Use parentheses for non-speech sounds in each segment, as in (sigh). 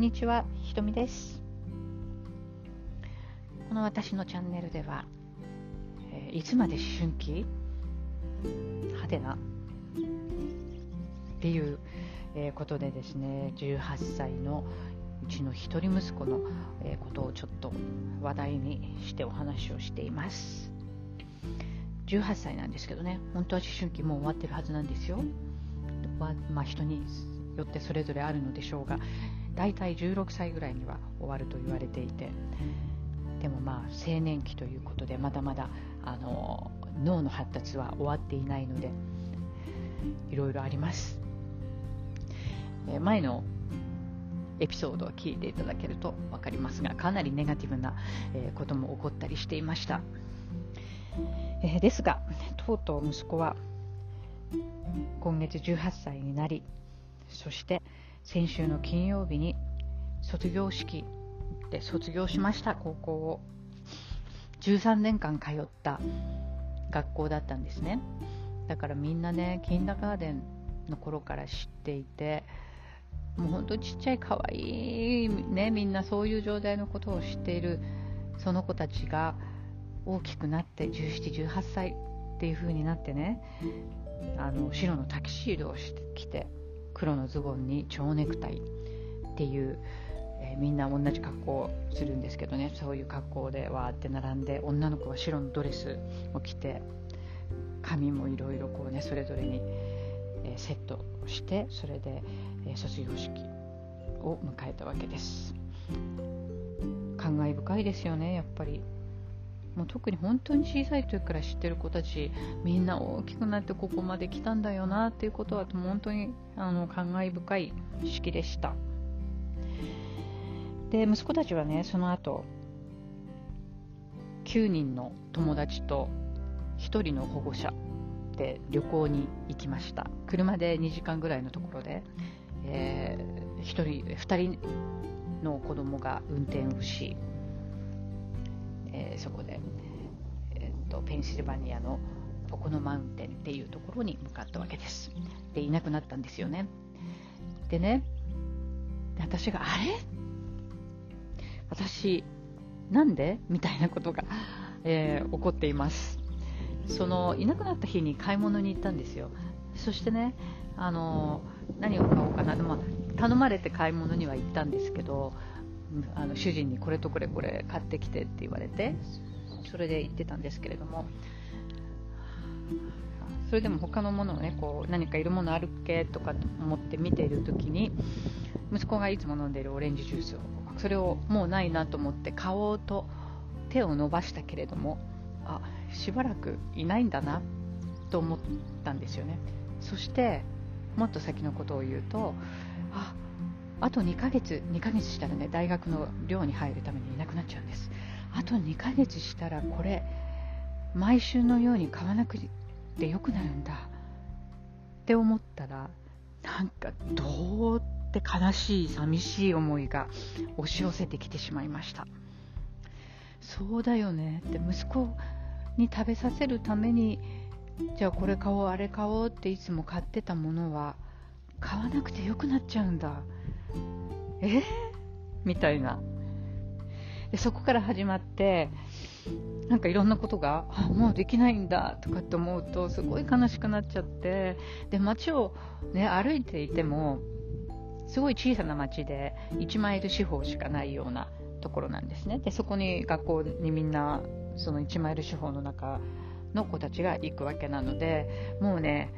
んにちは、ひとみです。この私のチャンネルでは、えーいつまで思春期派手な？っていう、えーことでですね、18歳のうちの一人息子の、えーことをちょっと話題にしてお話をしています。18歳なんですけどね、本当は思春期もう終わってるはずなんですよ。ま、人によってそれぞれあるのでしょうが大体16歳ぐらいには終わると言われていてでもまあ青年期ということでまだまだあの脳の発達は終わっていないのでいろいろあります、え前のエピソードを聞いていただけると分かりますがかなりネガティブな、えことも起こったりしていました、えですがとうとう息子は今月18歳になりそして先週の金曜日に卒業式で卒業しました高校を。13年間通った学校だったんですね。だからみんなねキンダガーデンの頃から知っていてもうほんとちっちゃい可愛いねみんなそういう状態のことを知っているその子たちが大きくなって1718歳っていう風になってねあの白のタキシードをしてきて黒のズボンに蝶ネクタイっていう、えーみんな同じ格好をするんですけどね。そういう格好でわーって並んで女の子は白のドレスを着て髪もいろいろこうねそれぞれに、えーセットしてそれで、えー卒業式を迎えたわけです。感慨深いですよねやっぱり。もう特に本当に小さい時から知ってる子たちみんな大きくなってここまで来たんだよなっていうことは本当にあの感慨深い式でした。で息子たちはねその後9人の友達と1人の保護者で旅行に行きました。車で2時間ぐらいのところで、え1人2人の子供が運転をしえーそこで、えーとペンシルバニアのポコノマウンテンっていうところに向かったわけです。でいなくなったんですよね。でね私があれ？私なんで？みたいなことが、えー起こっています。そのいなくなった日に買い物に行ったんですよ。そしてねあの何を買おうかな、まあ、頼まれて買い物には行ったんですけどあの主人にこれとこれこれ買ってきてって言われてそれで行ってたんですけれども。それでも他のものをねこう何かいるものあるっけとか思って見ている時に息子がいつも飲んでいるオレンジジュースをそれをもうないなと思って買おうと手を伸ばしたけれどもあしばらくいないんだなと思ったんですよね。そしてもっと先のことを言うとああと2ヶ月2ヶ月したらね大学の寮に入るためにいなくなっちゃうんです。あと2ヶ月したらこれ毎週のように買わなくてよくなるんだ。って思ったらなんかどうって悲しい寂しい思いが押し寄せてきてしまいました。そうだよね。って息子に食べさせるためにじゃあこれ買おうあれ買おうっていつも買ってたものは買わなくてよくなっちゃうんだ。え？ーみたいな。でそこから始まってなんかいろんなことがもうできないんだとかって思うとすごい悲しくなっちゃってで街を、ね、歩いていてもすごい小さな街で1マイル四方しかないようなところなんですね。でそこに学校にみんなその1マイル四方の中の子たちが行くわけなのでもうね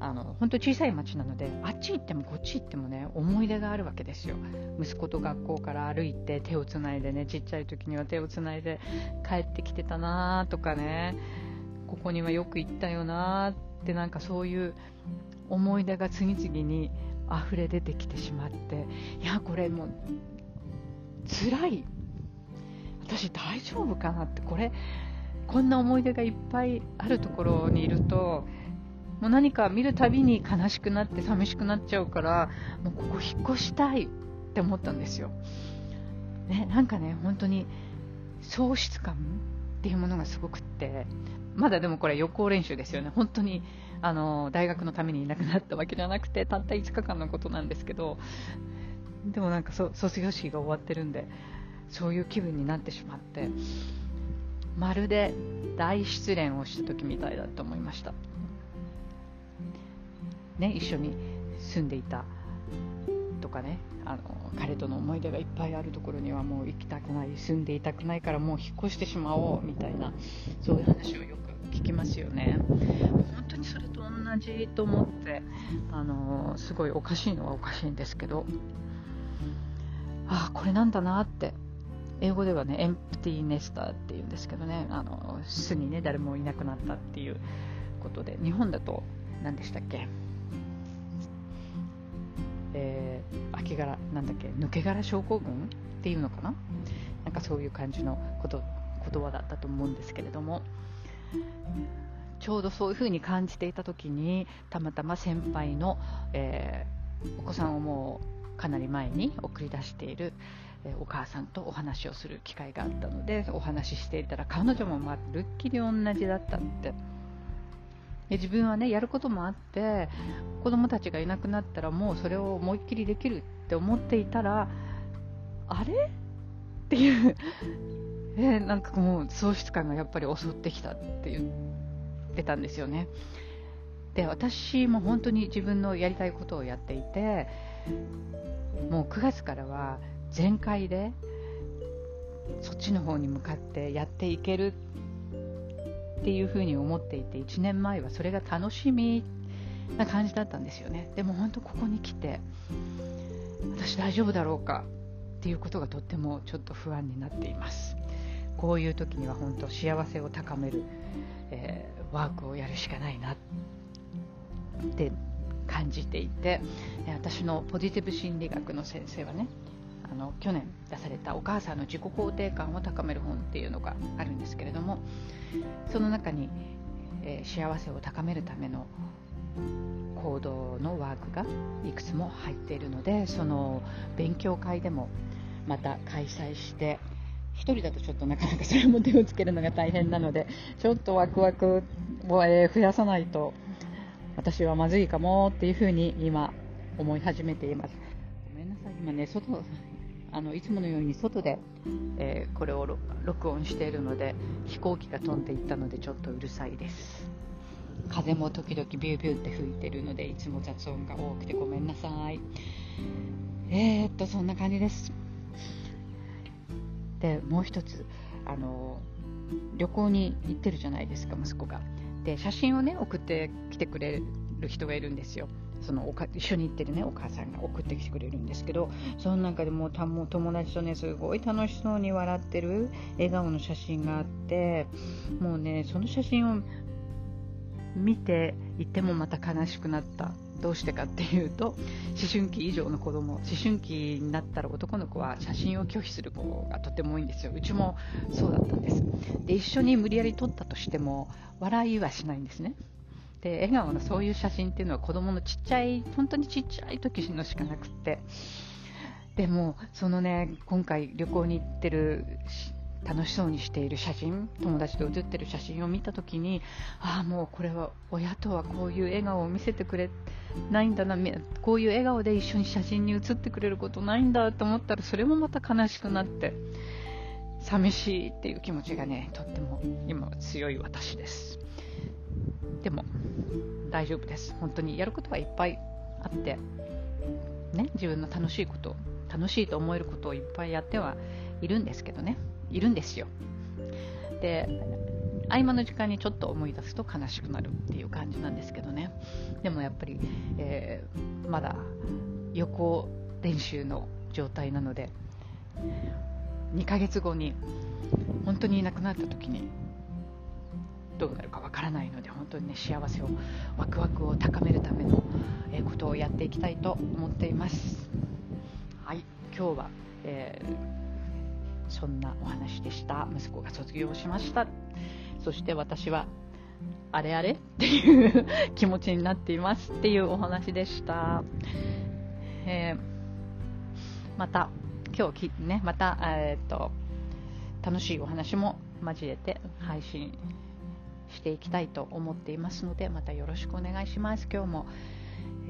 あの本当小さい町なのであっち行ってもこっち行ってもね思い出があるわけですよ。息子と学校から歩いて手をつないでねちっちゃい時には手をつないで帰ってきてたなとかねここにはよく行ったよなってなんかそういう思い出が次々に溢れ出てきてしまっていやこれもう辛い。私大丈夫かなってこれこんな思い出がいっぱいあるところにいるともう何か見るたびに悲しくなって寂しくなっちゃうからもうここ引っ越したいって思ったんですよ、ね、なんかね本当に喪失感っていうものがすごくってまだでもこれ予行練習ですよね。本当にあの大学のためにいなくなったわけじゃなくてたった5日間のことなんですけどでもなんか卒業式が終わってるんでそういう気分になってしまってまるで大失恋をした時みたいだと思いました、ね、一緒に住んでいたとかねあの彼との思い出がいっぱいあるところにはもう行きたくない住んでいたくないからもう引っ越してしまおうみたいなそういう話をよく聞きますよね。本当にそれと同じと思ってあのすごいおかしいのはおかしいんですけどああこれなんだなって英語ではねエンプティーネスターっていうんですけどねあの巣にね誰もいなくなったっていうことで日本だと何でしたっけ？えー、秋柄なんだっけ抜け殻症候群っていうのかな？なんかそういう感じのこと言葉だったと思うんですけれども。ちょうどそういうふうに感じていた時にたまたま先輩の、えー、お子さんをもうかなり前に送り出している、えお母さんとお話をする機会があったのでお話ししていたら彼女もまるっきり同じだったってで自分はねやることもあって子供たちがいなくなったらもうそれを思いっきりできるって思っていたらあれ？っていう。え、なんかもう喪失感がやっぱり襲ってきたって言ってたんですよね。で私も本当に自分のやりたいことをやっていてもう9月からは全開でそっちの方に向かってやっていけるっていうふうに思っていて1年前はそれが楽しみな感じだったんですよね。でも本当ここに来て私大丈夫だろうかっていうことがとってもちょっと不安になっています。こういう時には本当幸せを高める、えー、ワークをやるしかないなって感じていて私のポジティブ心理学の先生はねあの去年出されたお母さんの自己肯定感を高める本っていうのがあるんですけれどもその中に、えー、幸せを高めるための行動のワークがいくつも入っているのでその勉強会でもまた開催して1人だとちょっとなかなかそれも手をつけるのが大変なので (laughs) ちょっとワクワクを、え増やさないと私はまずいかもっていうふうに今思い始めています。ごめんなさい。今ね外あのいつものように外で、えー、これを録音しているので飛行機が飛んでいったのでちょっとうるさいです。風も時々ビュービューって吹いてるのでいつも雑音が多くてごめんなさい。えー、っとそんな感じです。でもう一つあの旅行に行ってるじゃないですか息子が。で写真をね送ってきてくれる人がいるんですよ。そのおか一緒に行ってるねお母さんが送ってきてくれるんですけどその中でもうもう友達とねすごい楽しそうに笑ってる笑顔の写真があってもうねその写真を見ていてもまた悲しくなった。どうしてかっていうと思春期以上の子供思春期になったら男の子は写真を拒否する子がとても多いんですよ。うちもそうだったんです。で一緒に無理やり撮ったとしても笑いはしないんですね。で笑顔のそういう写真っていうのは子供のちっちゃい本当にちっちゃい時のしかなくって。でもそのね今回旅行に行ってる楽しそうにしている写真友達と写ってる写真を見た時にああもうこれは親とはこういう笑顔を見せてくれないんだなこういう笑顔で一緒に写真に写ってくれることないんだと思ったらそれもまた悲しくなって寂しいっていう気持ちがねとっても今は強い私です。でも大丈夫です。本当にやることはいっぱいあってね自分の楽しいこと楽しいと思えることをいっぱいやってはいるんですけどね。いるんですよ。で合間の時間にちょっと思い出すと悲しくなるっていう感じなんですけどね。でもやっぱり、えー、まだ予行練習の状態なので2ヶ月後に本当にいなくなった時にどうなるかわからないので本当にね幸せをワクワクを高めるための、えことをやっていきたいと思っています。はい今日は、えー、そんなお話でした。息子が卒業しました。そして私はあれあれっていう気持ちになっていますっていうお話でした、えー、また今日ねまた、えー、っと楽しいお話も交えて配信していきたいと思っていますのでまたよろしくお願いします。今日も、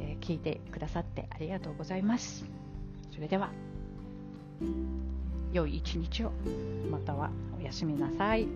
えー、聞いてくださってありがとうございます。それでは良い一日を。またはおやすみなさい。